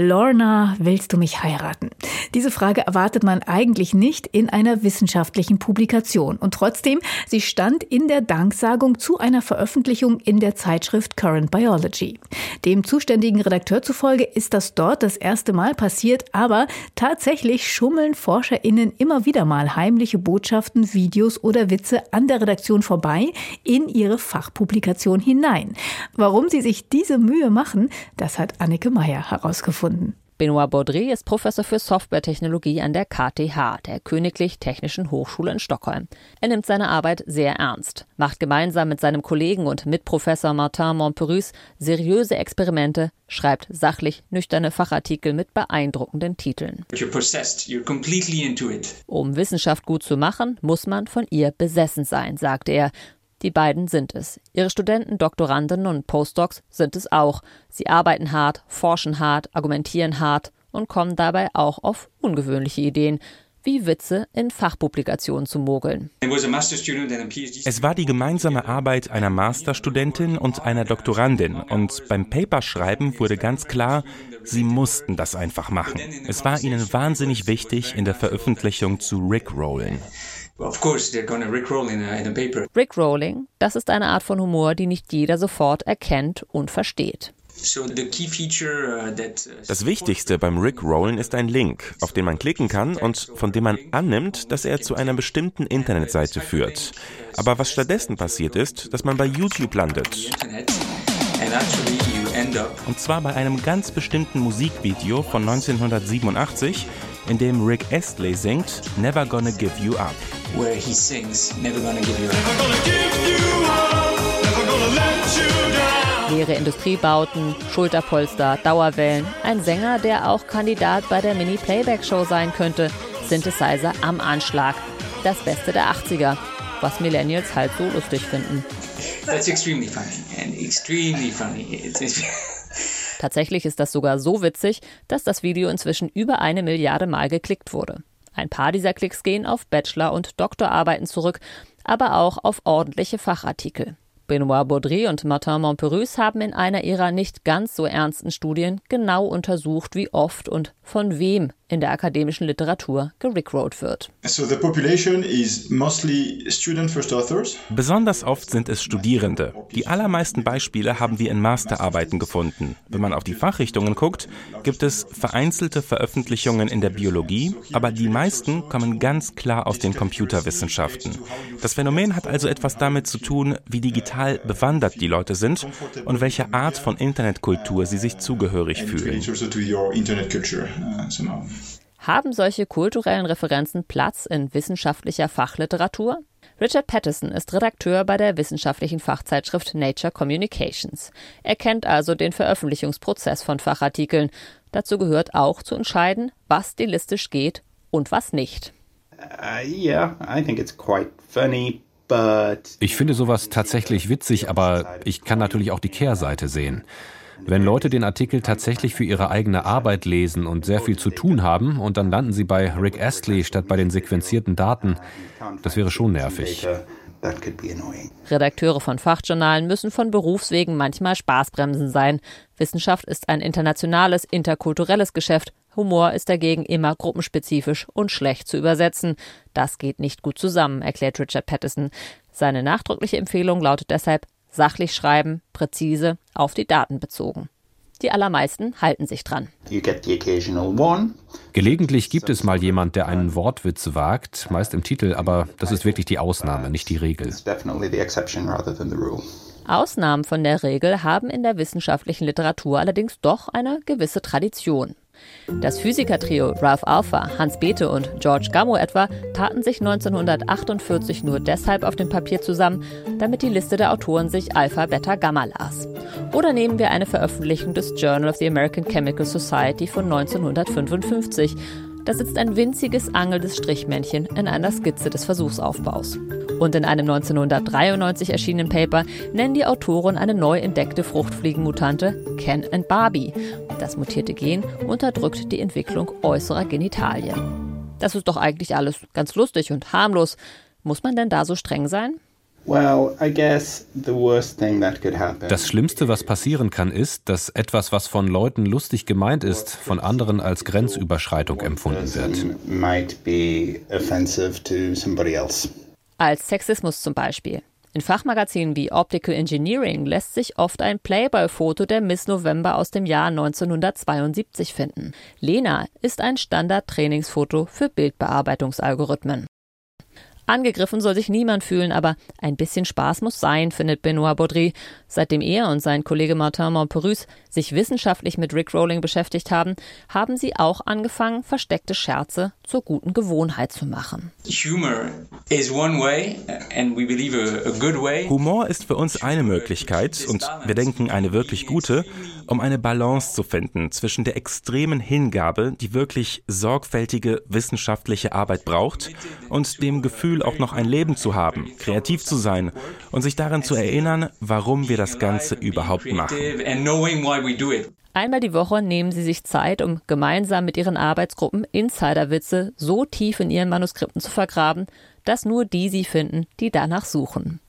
Lorna, willst du mich heiraten? Diese Frage erwartet man eigentlich nicht in einer wissenschaftlichen Publikation. Und trotzdem, sie stand in der Danksagung zu einer Veröffentlichung in der Zeitschrift Current Biology. Dem zuständigen Redakteur zufolge ist das dort das erste Mal passiert, aber tatsächlich schummeln ForscherInnen immer wieder mal heimliche Botschaften, Videos oder Witze an der Redaktion vorbei in ihre Fachpublikation hinein. Warum sie sich diese Mühe machen, das hat Anneke Meyer herausgefunden gefunden. Benoit Baudry ist Professor für Softwaretechnologie an der KTH, der Königlich Technischen Hochschule in Stockholm. Er nimmt seine Arbeit sehr ernst, macht gemeinsam mit seinem Kollegen und Mitprofessor Martin Montperus seriöse Experimente, schreibt sachlich nüchterne Fachartikel mit beeindruckenden Titeln. Um Wissenschaft gut zu machen, muss man von ihr besessen sein, sagte er. Die beiden sind es. Ihre Studenten, Doktoranden und Postdocs sind es auch. Sie arbeiten hart, forschen hart, argumentieren hart und kommen dabei auch auf ungewöhnliche Ideen wie Witze in Fachpublikationen zu mogeln. Es war die gemeinsame Arbeit einer Masterstudentin und einer Doktorandin und beim Paperschreiben wurde ganz klar, sie mussten das einfach machen. Es war ihnen wahnsinnig wichtig, in der Veröffentlichung zu Rickrollen. Rickrolling, das ist eine Art von Humor, die nicht jeder sofort erkennt und versteht. Uh, uh, das Wichtigste beim Rickrollen ist ein Link, auf den man klicken kann und von dem man annimmt, dass er zu einer bestimmten Internetseite führt. Aber was stattdessen passiert ist, dass man bei YouTube landet. Und zwar bei einem ganz bestimmten Musikvideo von 1987, in dem Rick Astley singt Never Gonna Give You Up. Where he sings Never Gonna Give You Up. Leere Industriebauten, Schulterpolster, Dauerwellen. Ein Sänger, der auch Kandidat bei der Mini-Playback-Show sein könnte. Synthesizer am Anschlag. Das Beste der 80er. Was Millennials halt so lustig finden. That's extremely funny and extremely funny. Tatsächlich ist das sogar so witzig, dass das Video inzwischen über eine Milliarde Mal geklickt wurde. Ein paar dieser Klicks gehen auf Bachelor- und Doktorarbeiten zurück, aber auch auf ordentliche Fachartikel. Benoit Baudry und Martin Montperus haben in einer ihrer nicht ganz so ernsten Studien genau untersucht, wie oft und von wem in der akademischen Literatur gerickrollt wird. Besonders oft sind es Studierende. Die allermeisten Beispiele haben wir in Masterarbeiten gefunden. Wenn man auf die Fachrichtungen guckt, gibt es vereinzelte Veröffentlichungen in der Biologie, aber die meisten kommen ganz klar aus den Computerwissenschaften. Das Phänomen hat also etwas damit zu tun, wie digital bewandert die Leute sind und welche Art von Internetkultur sie sich zugehörig fühlen. Haben solche kulturellen Referenzen Platz in wissenschaftlicher Fachliteratur? Richard Patterson ist Redakteur bei der wissenschaftlichen Fachzeitschrift Nature Communications. Er kennt also den Veröffentlichungsprozess von Fachartikeln. Dazu gehört auch zu entscheiden, was stilistisch geht und was nicht. Uh, ich finde sowas tatsächlich witzig, aber ich kann natürlich auch die Kehrseite sehen. Wenn Leute den Artikel tatsächlich für ihre eigene Arbeit lesen und sehr viel zu tun haben und dann landen sie bei Rick Astley statt bei den sequenzierten Daten, das wäre schon nervig. Redakteure von Fachjournalen müssen von Berufswegen manchmal Spaßbremsen sein. Wissenschaft ist ein internationales, interkulturelles Geschäft. Humor ist dagegen immer gruppenspezifisch und schlecht zu übersetzen. Das geht nicht gut zusammen, erklärt Richard Patterson. Seine nachdrückliche Empfehlung lautet deshalb sachlich schreiben, präzise, auf die Daten bezogen. Die allermeisten halten sich dran. Gelegentlich gibt es mal jemand, der einen Wortwitz wagt, meist im Titel, aber das ist wirklich die Ausnahme, nicht die Regel. Ausnahmen von der Regel haben in der wissenschaftlichen Literatur allerdings doch eine gewisse Tradition. Das Physikertrio Ralph Alpha, Hans Bethe und George Gamow etwa taten sich 1948 nur deshalb auf dem Papier zusammen, damit die Liste der Autoren sich Alpha, Beta, Gamma las. Oder nehmen wir eine Veröffentlichung des Journal of the American Chemical Society von 1955. Da sitzt ein winziges angelndes Strichmännchen in einer Skizze des Versuchsaufbaus. Und in einem 1993 erschienenen Paper nennen die Autoren eine neu entdeckte Fruchtfliegenmutante Ken and Barbie. Das mutierte Gen unterdrückt die Entwicklung äußerer Genitalien. Das ist doch eigentlich alles ganz lustig und harmlos. Muss man denn da so streng sein? Das Schlimmste, was passieren kann, ist, dass etwas, was von Leuten lustig gemeint ist, von anderen als Grenzüberschreitung empfunden wird. Als Sexismus zum Beispiel. In Fachmagazinen wie Optical Engineering lässt sich oft ein Playboy-Foto der Miss November aus dem Jahr 1972 finden. Lena ist ein Standard-Trainingsfoto für Bildbearbeitungsalgorithmen. Angegriffen soll sich niemand fühlen, aber ein bisschen Spaß muss sein, findet Benoit Baudry. Seitdem er und sein Kollege Martin Montperus sich wissenschaftlich mit Rickrolling beschäftigt haben, haben sie auch angefangen, versteckte Scherze zur guten Gewohnheit zu machen. Humor ist für uns eine Möglichkeit und wir denken eine wirklich gute, um eine Balance zu finden zwischen der extremen Hingabe, die wirklich sorgfältige wissenschaftliche Arbeit braucht, und dem Gefühl, auch noch ein Leben zu haben, kreativ zu sein und sich daran zu erinnern, warum wir das Ganze überhaupt machen. Einmal die Woche nehmen sie sich Zeit, um gemeinsam mit ihren Arbeitsgruppen Insiderwitze so tief in ihren Manuskripten zu vergraben, dass nur die sie finden, die danach suchen.